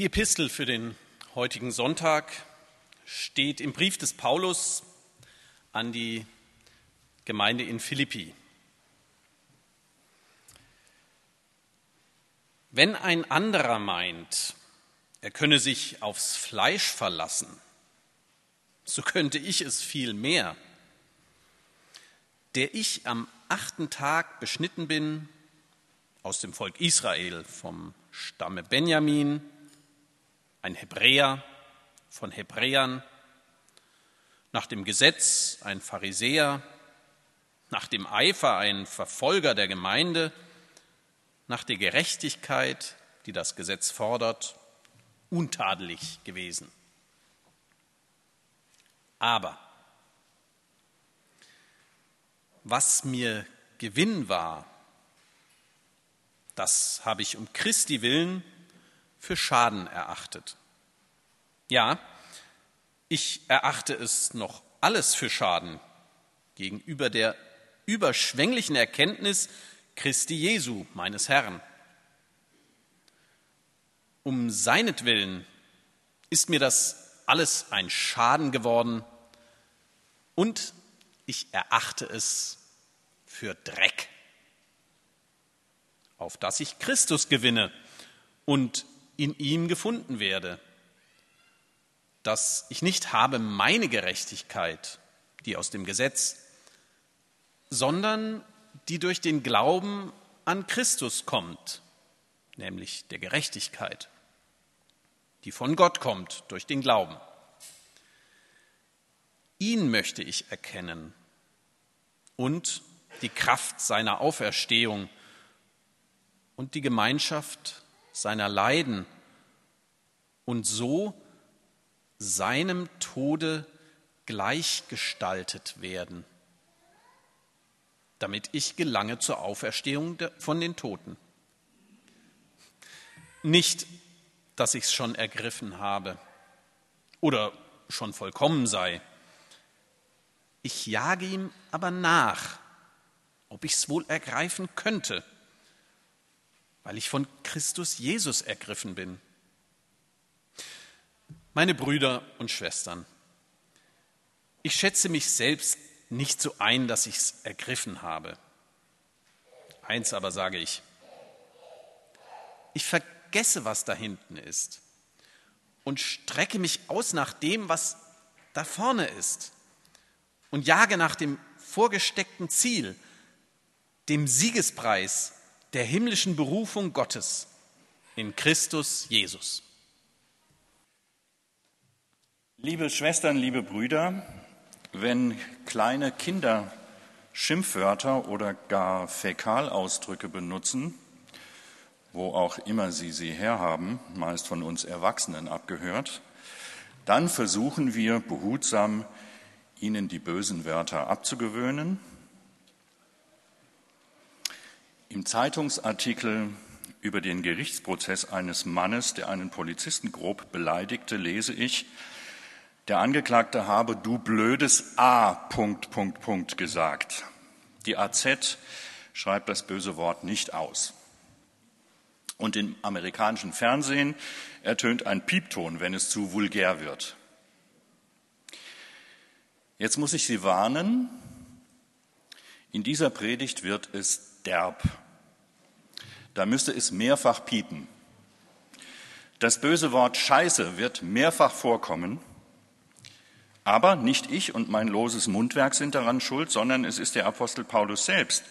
Die Epistel für den heutigen Sonntag steht im Brief des Paulus an die Gemeinde in Philippi. Wenn ein anderer meint, er könne sich aufs Fleisch verlassen, so könnte ich es viel mehr. Der ich am achten Tag beschnitten bin, aus dem Volk Israel, vom Stamme Benjamin, ein Hebräer von Hebräern, nach dem Gesetz ein Pharisäer, nach dem Eifer ein Verfolger der Gemeinde, nach der Gerechtigkeit, die das Gesetz fordert, untadelig gewesen. Aber was mir Gewinn war, das habe ich um Christi willen für Schaden erachtet. Ja, ich erachte es noch alles für Schaden gegenüber der überschwänglichen Erkenntnis Christi Jesu, meines Herrn. Um seinetwillen ist mir das alles ein Schaden geworden und ich erachte es für Dreck, auf dass ich Christus gewinne und in ihm gefunden werde, dass ich nicht habe meine Gerechtigkeit, die aus dem Gesetz, sondern die durch den Glauben an Christus kommt, nämlich der Gerechtigkeit, die von Gott kommt durch den Glauben. Ihn möchte ich erkennen und die Kraft seiner Auferstehung und die Gemeinschaft seiner Leiden und so seinem Tode gleichgestaltet werden, damit ich gelange zur Auferstehung von den Toten. Nicht, dass ich es schon ergriffen habe oder schon vollkommen sei. Ich jage ihm aber nach, ob ich es wohl ergreifen könnte weil ich von Christus Jesus ergriffen bin. Meine Brüder und Schwestern, ich schätze mich selbst nicht so ein, dass ich es ergriffen habe. Eins aber sage ich, ich vergesse, was da hinten ist und strecke mich aus nach dem, was da vorne ist und jage nach dem vorgesteckten Ziel, dem Siegespreis der himmlischen Berufung Gottes in Christus Jesus. Liebe Schwestern, liebe Brüder, wenn kleine Kinder Schimpfwörter oder gar Fäkalausdrücke benutzen, wo auch immer sie sie herhaben, meist von uns Erwachsenen abgehört, dann versuchen wir behutsam, ihnen die bösen Wörter abzugewöhnen Im Zeitungsartikel über den Gerichtsprozess eines Mannes, der einen Polizisten grob beleidigte, lese ich, der Angeklagte habe du blödes A. Punkt, Punkt, Punkt gesagt. Die AZ schreibt das böse Wort nicht aus. Und im amerikanischen Fernsehen ertönt ein Piepton, wenn es zu vulgär wird. Jetzt muss ich Sie warnen, in dieser Predigt wird es derb. Da müsste es mehrfach piepen. Das böse Wort Scheiße wird mehrfach vorkommen, aber nicht ich und mein loses Mundwerk sind daran schuld, sondern es ist der Apostel Paulus selbst,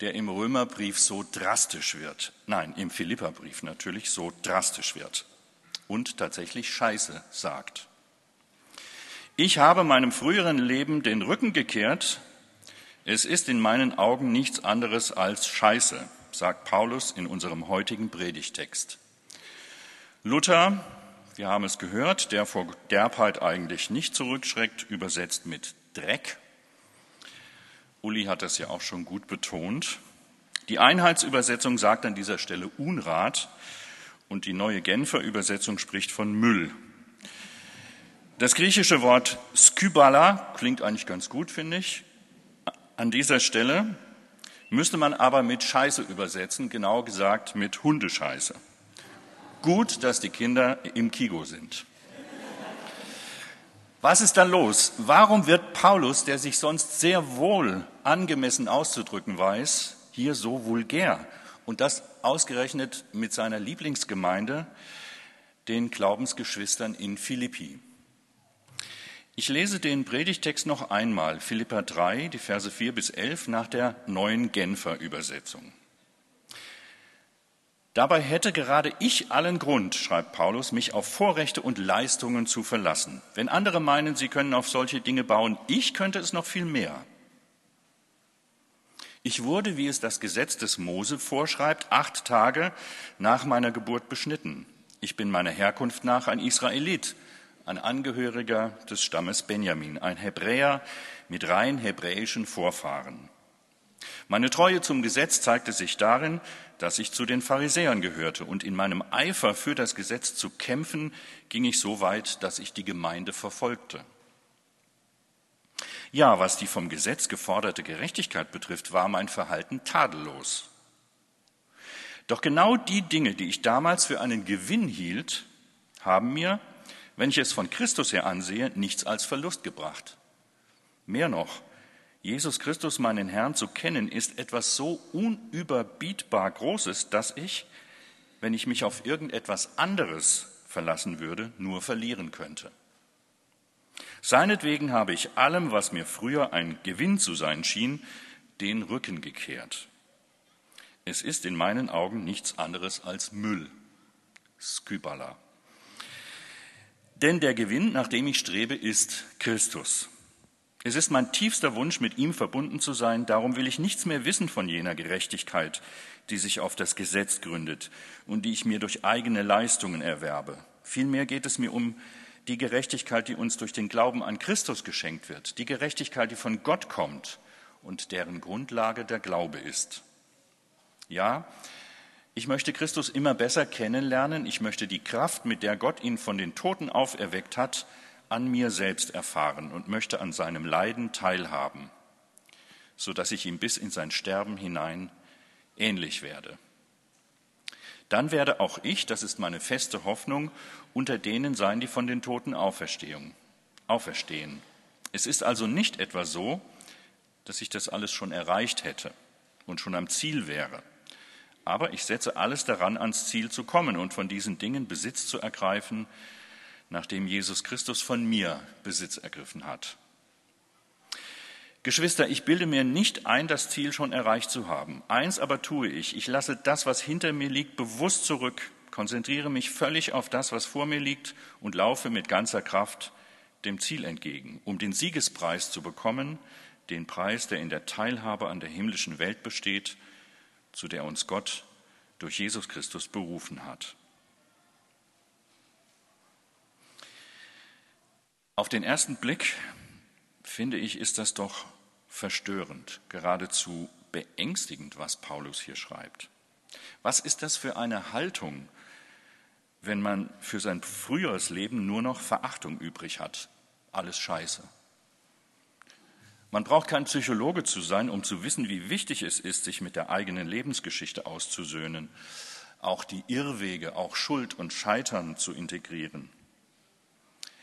der im Römerbrief so drastisch wird. Nein, im Philipperbrief natürlich so drastisch wird und tatsächlich Scheiße sagt. Ich habe meinem früheren Leben den Rücken gekehrt, es ist in meinen Augen nichts anderes als Scheiße, sagt Paulus in unserem heutigen Predigtext. Luther, wir haben es gehört, der vor Derbheit eigentlich nicht zurückschreckt, übersetzt mit Dreck. Uli hat das ja auch schon gut betont. Die Einheitsübersetzung sagt an dieser Stelle Unrat und die neue Genfer Übersetzung spricht von Müll. Das griechische Wort skybala klingt eigentlich ganz gut, finde ich. An dieser Stelle müsste man aber mit Scheiße übersetzen, genau gesagt mit Hundescheiße. Gut, dass die Kinder im Kigo sind. Was ist dann los? Warum wird Paulus, der sich sonst sehr wohl angemessen auszudrücken weiß, hier so vulgär? Und das ausgerechnet mit seiner Lieblingsgemeinde, den Glaubensgeschwistern in Philippi. Ich lese den Predigtext noch einmal, Philippa 3, die Verse 4 bis 11 nach der neuen Genfer Übersetzung. Dabei hätte gerade ich allen Grund, schreibt Paulus, mich auf Vorrechte und Leistungen zu verlassen. Wenn andere meinen, sie können auf solche Dinge bauen, ich könnte es noch viel mehr. Ich wurde, wie es das Gesetz des Mose vorschreibt, acht Tage nach meiner Geburt beschnitten. Ich bin meiner Herkunft nach ein Israelit, ein Angehöriger des Stammes Benjamin, ein Hebräer mit rein hebräischen Vorfahren. Meine Treue zum Gesetz zeigte sich darin, dass ich zu den Pharisäern gehörte, und in meinem Eifer für das Gesetz zu kämpfen, ging ich so weit, dass ich die Gemeinde verfolgte. Ja, was die vom Gesetz geforderte Gerechtigkeit betrifft, war mein Verhalten tadellos. Doch genau die Dinge, die ich damals für einen Gewinn hielt, haben mir, wenn ich es von Christus her ansehe, nichts als Verlust gebracht. Mehr noch, Jesus Christus, meinen Herrn, zu kennen, ist etwas so unüberbietbar Großes, dass ich, wenn ich mich auf irgendetwas anderes verlassen würde, nur verlieren könnte. Seinetwegen habe ich allem, was mir früher ein Gewinn zu sein schien, den Rücken gekehrt. Es ist in meinen Augen nichts anderes als Müll. Skybala. Denn der Gewinn, nach dem ich strebe, ist Christus. Es ist mein tiefster Wunsch, mit ihm verbunden zu sein. Darum will ich nichts mehr wissen von jener Gerechtigkeit, die sich auf das Gesetz gründet und die ich mir durch eigene Leistungen erwerbe. Vielmehr geht es mir um die Gerechtigkeit, die uns durch den Glauben an Christus geschenkt wird, die Gerechtigkeit, die von Gott kommt und deren Grundlage der Glaube ist. Ja, ich möchte Christus immer besser kennenlernen, ich möchte die Kraft, mit der Gott ihn von den Toten auferweckt hat, an mir selbst erfahren und möchte an seinem Leiden teilhaben, so dass ich ihm bis in sein Sterben hinein ähnlich werde. Dann werde auch ich, das ist meine feste Hoffnung, unter denen sein, die von den Toten auferstehen. Es ist also nicht etwa so, dass ich das alles schon erreicht hätte und schon am Ziel wäre. Aber ich setze alles daran, ans Ziel zu kommen und von diesen Dingen Besitz zu ergreifen, nachdem Jesus Christus von mir Besitz ergriffen hat. Geschwister, ich bilde mir nicht ein, das Ziel schon erreicht zu haben. Eins aber tue ich. Ich lasse das, was hinter mir liegt, bewusst zurück, konzentriere mich völlig auf das, was vor mir liegt und laufe mit ganzer Kraft dem Ziel entgegen, um den Siegespreis zu bekommen, den Preis, der in der Teilhabe an der himmlischen Welt besteht, zu der uns Gott durch Jesus Christus berufen hat. Auf den ersten Blick, finde ich, ist das doch verstörend, geradezu beängstigend, was Paulus hier schreibt. Was ist das für eine Haltung, wenn man für sein früheres Leben nur noch Verachtung übrig hat? Alles Scheiße. Man braucht kein Psychologe zu sein, um zu wissen, wie wichtig es ist, sich mit der eigenen Lebensgeschichte auszusöhnen, auch die Irrwege, auch Schuld und Scheitern zu integrieren.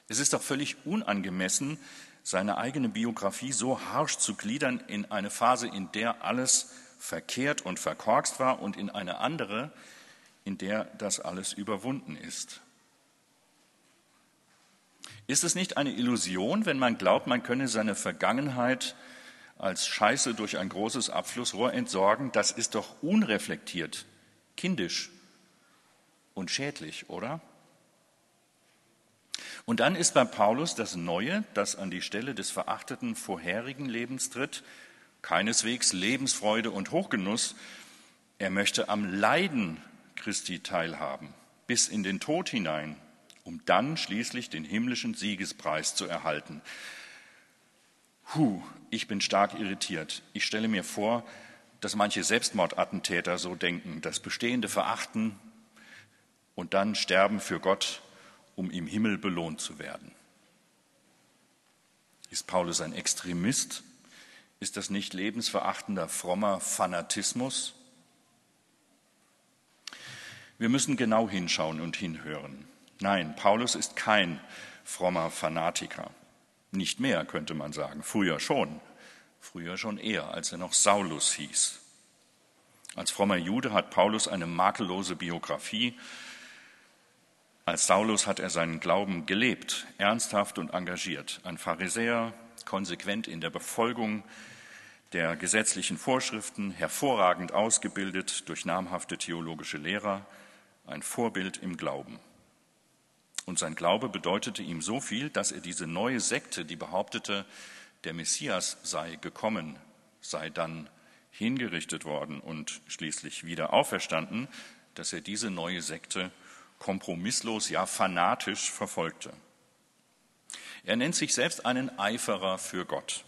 Es ist doch völlig unangemessen, seine eigene Biografie so harsch zu gliedern in eine Phase, in der alles verkehrt und verkorkst war und in eine andere, in der das alles überwunden ist. Ist es nicht eine Illusion, wenn man glaubt, man könne seine Vergangenheit als Scheiße durch ein großes Abflussrohr entsorgen? Das ist doch unreflektiert, kindisch und schädlich, oder? Und dann ist bei Paulus das Neue, das an die Stelle des verachteten vorherigen Lebens tritt, keineswegs Lebensfreude und Hochgenuss. Er möchte am Leiden Christi teilhaben, bis in den Tod hinein, um dann schließlich den himmlischen Siegespreis zu erhalten. Huh, ich bin stark irritiert. Ich stelle mir vor, dass manche Selbstmordattentäter so denken, das Bestehende verachten und dann sterben für Gott um im Himmel belohnt zu werden. Ist Paulus ein Extremist? Ist das nicht lebensverachtender, frommer Fanatismus? Wir müssen genau hinschauen und hinhören. Nein, Paulus ist kein frommer Fanatiker. Nicht mehr, könnte man sagen. Früher schon. Früher schon eher, als er noch Saulus hieß. Als frommer Jude hat Paulus eine makellose Biografie. Als Saulus hat er seinen Glauben gelebt, ernsthaft und engagiert. Ein Pharisäer, konsequent in der Befolgung der gesetzlichen Vorschriften, hervorragend ausgebildet durch namhafte theologische Lehrer, ein Vorbild im Glauben. Und sein Glaube bedeutete ihm so viel, dass er diese neue Sekte, die behauptete, der Messias sei gekommen, sei dann hingerichtet worden und schließlich wieder auferstanden, dass er diese neue Sekte kompromisslos, ja fanatisch verfolgte. Er nennt sich selbst einen Eiferer für Gott.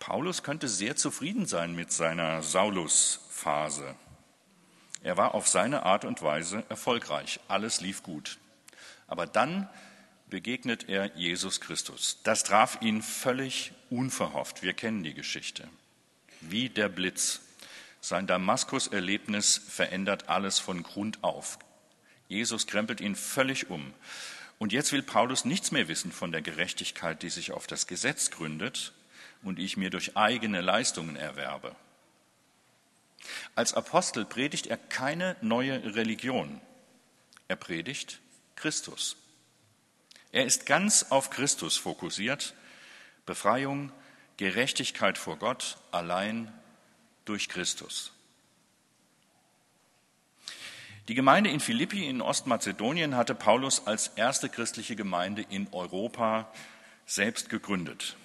Paulus könnte sehr zufrieden sein mit seiner Saulus-Phase. Er war auf seine Art und Weise erfolgreich. Alles lief gut. Aber dann begegnet er Jesus Christus. Das traf ihn völlig unverhofft. Wir kennen die Geschichte. Wie der Blitz. Sein Damaskus-Erlebnis verändert alles von Grund auf. Jesus krempelt ihn völlig um. Und jetzt will Paulus nichts mehr wissen von der Gerechtigkeit, die sich auf das Gesetz gründet und ich mir durch eigene Leistungen erwerbe. Als Apostel predigt er keine neue Religion. Er predigt Christus. Er ist ganz auf Christus fokussiert. Befreiung, Gerechtigkeit vor Gott allein durch Christus. Die Gemeinde in Philippi in Ostmazedonien hatte Paulus als erste christliche Gemeinde in Europa selbst gegründet.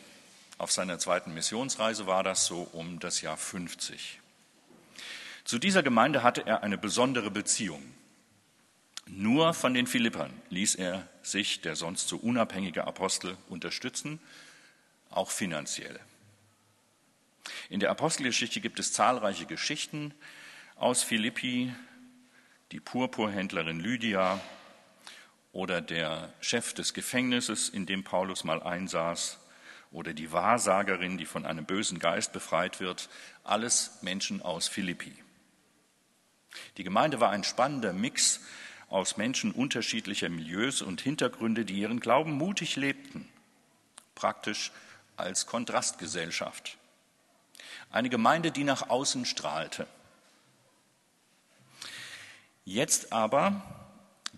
Auf seiner zweiten Missionsreise war das so um das Jahr 50. Zu dieser Gemeinde hatte er eine besondere Beziehung. Nur von den Philippern ließ er sich, der sonst so unabhängige Apostel, unterstützen, auch finanziell. In der Apostelgeschichte gibt es zahlreiche Geschichten aus Philippi, die Purpurhändlerin Lydia oder der Chef des Gefängnisses, in dem Paulus mal einsaß, oder die Wahrsagerin, die von einem bösen Geist befreit wird, alles Menschen aus Philippi. Die Gemeinde war ein spannender Mix aus Menschen unterschiedlicher Milieus und Hintergründe, die ihren Glauben mutig lebten, praktisch als Kontrastgesellschaft. Eine Gemeinde, die nach außen strahlte. Jetzt aber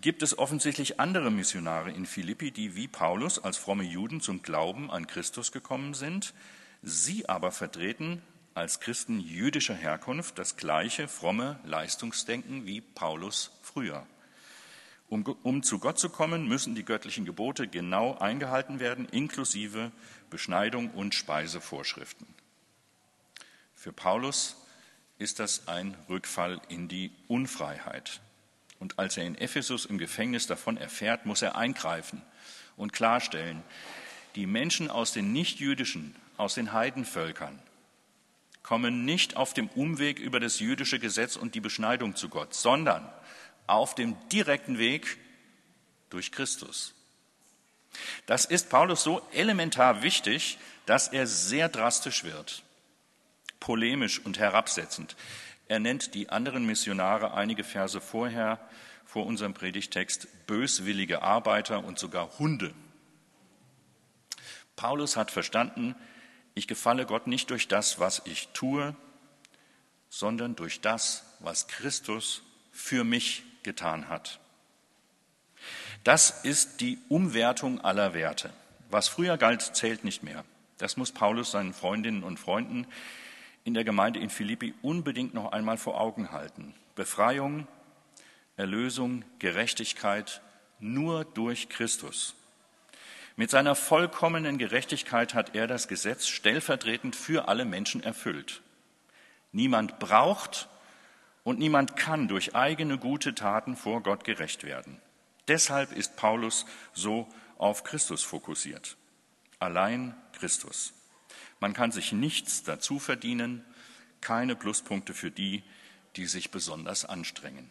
gibt es offensichtlich andere Missionare in Philippi, die wie Paulus als fromme Juden zum Glauben an Christus gekommen sind. Sie aber vertreten als Christen jüdischer Herkunft das gleiche fromme Leistungsdenken wie Paulus früher. Um, um, zu Gott zu kommen, müssen die göttlichen Gebote genau eingehalten werden, inklusive Beschneidung und Speisevorschriften. Für Paulus ist das ein Rückfall in die Unfreiheit. Und als er in Ephesus im Gefängnis davon erfährt, muss er eingreifen und klarstellen, die Menschen aus den nichtjüdischen, aus den Heidenvölkern, kommen nicht auf dem Umweg über das jüdische Gesetz und die Beschneidung zu Gott, sondern auf dem direkten Weg durch Christus. Das ist Paulus so elementar wichtig, dass er sehr drastisch wird, polemisch und herabsetzend. Er nennt die anderen Missionare einige Verse vorher, vor unserem Predigtext, böswillige Arbeiter und sogar Hunde. Paulus hat verstanden, ich gefalle Gott nicht durch das, was ich tue, sondern durch das, was Christus für mich getan hat. Das ist die Umwertung aller Werte. Was früher galt, zählt nicht mehr. Das muss Paulus seinen Freundinnen und Freunden in der Gemeinde in Philippi unbedingt noch einmal vor Augen halten. Befreiung, Erlösung, Gerechtigkeit nur durch Christus. Mit seiner vollkommenen Gerechtigkeit hat er das Gesetz stellvertretend für alle Menschen erfüllt. Niemand braucht und niemand kann durch eigene gute Taten vor Gott gerecht werden. Deshalb ist Paulus so auf Christus fokussiert. Allein Christus. Man kann sich nichts dazu verdienen, keine Pluspunkte für die, die sich besonders anstrengen.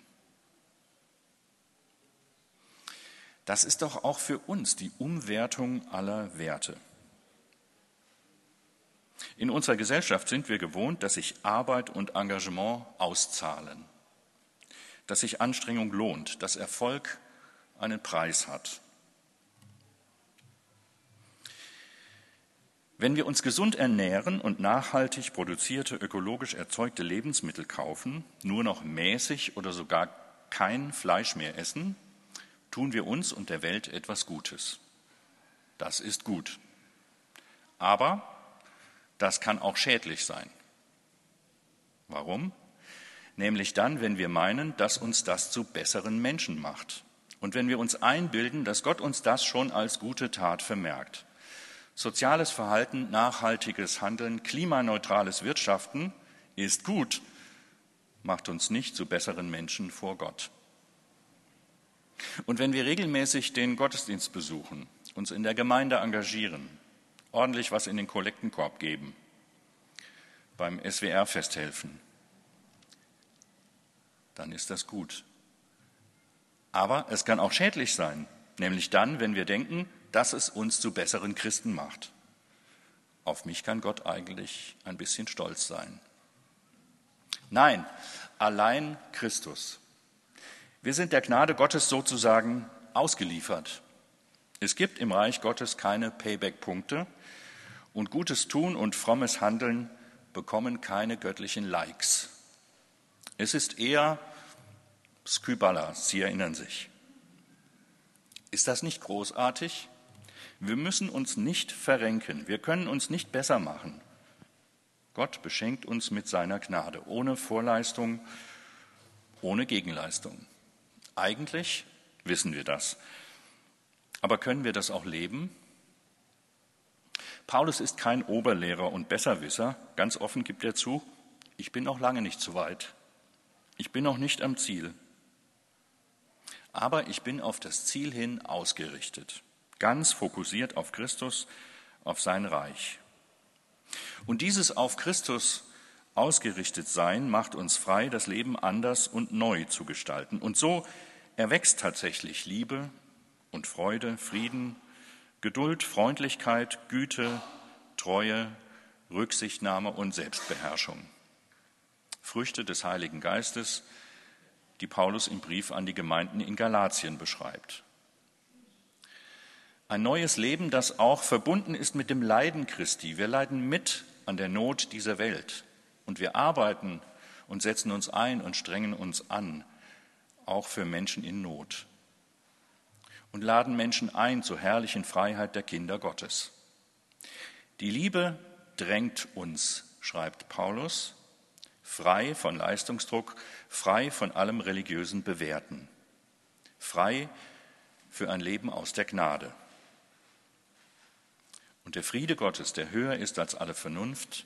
Das ist doch auch für uns die Umwertung aller Werte. In unserer Gesellschaft sind wir gewohnt, dass sich Arbeit und Engagement auszahlen. dass sich Anstrengung lohnt, dass Erfolg einen Preis hat. Wenn wir uns gesund ernähren und nachhaltig produzierte, ökologisch erzeugte Lebensmittel kaufen, nur noch mäßig oder sogar kein Fleisch mehr essen, tun wir uns und der Welt etwas Gutes. Das ist gut. Aber das kann auch schädlich sein. Warum? Nämlich dann, wenn wir meinen, dass uns das zu besseren Menschen macht. Und wenn wir uns einbilden, dass Gott uns das schon als gute Tat vermerkt. Soziales Verhalten, nachhaltiges Handeln, klimaneutrales Wirtschaften ist gut, macht uns nicht zu besseren Menschen vor Gott. Und wenn wir regelmäßig den Gottesdienst besuchen, uns in der Gemeinde engagieren, ordentlich was in den Kollektenkorb geben, beim SWR-Fest helfen, dann ist das gut. Aber es kann auch schädlich sein, nämlich dann, wenn wir denken, dass es uns zu besseren Christen macht. Auf mich kann Gott eigentlich ein bisschen stolz sein. Nein, allein Christus. Wir sind der Gnade Gottes sozusagen ausgeliefert. Es gibt im Reich Gottes keine Payback-Punkte und gutes Tun und frommes Handeln bekommen keine göttlichen Likes. Es ist eher Skyballa, Sie erinnern sich. Ist das nicht großartig? Wir müssen uns nicht verrenken, wir können uns nicht besser machen. Gott beschenkt uns mit seiner Gnade, ohne Vorleistung, ohne Gegenleistung. Eigentlich wissen wir das. Aber können wir das auch leben? Paulus ist kein Oberlehrer und Besserwisser. Ganz offen gibt er zu, ich bin noch lange nicht so weit. Ich bin noch nicht am Ziel. Aber ich bin auf das Ziel hin ausgerichtet ganz fokussiert auf Christus, auf sein Reich. Und dieses auf Christus ausgerichtet sein macht uns frei, das Leben anders und neu zu gestalten. Und so erwächst tatsächlich Liebe und Freude, Frieden, Geduld, Freundlichkeit, Güte, Treue, Rücksichtnahme und Selbstbeherrschung. Früchte des Heiligen Geistes, die Paulus im Brief an die Gemeinden in Galatien beschreibt. Ein neues Leben, das auch verbunden ist mit dem Leiden Christi. Wir leiden mit an der Not dieser Welt. Und wir arbeiten und setzen uns ein und strengen uns an, auch für Menschen in Not. Und laden Menschen ein zur herrlichen Freiheit der Kinder Gottes. Die Liebe drängt uns, schreibt Paulus, frei von Leistungsdruck, frei von allem religiösen Bewerten, frei für ein Leben aus der Gnade. Und der Friede Gottes, der höher ist als alle Vernunft,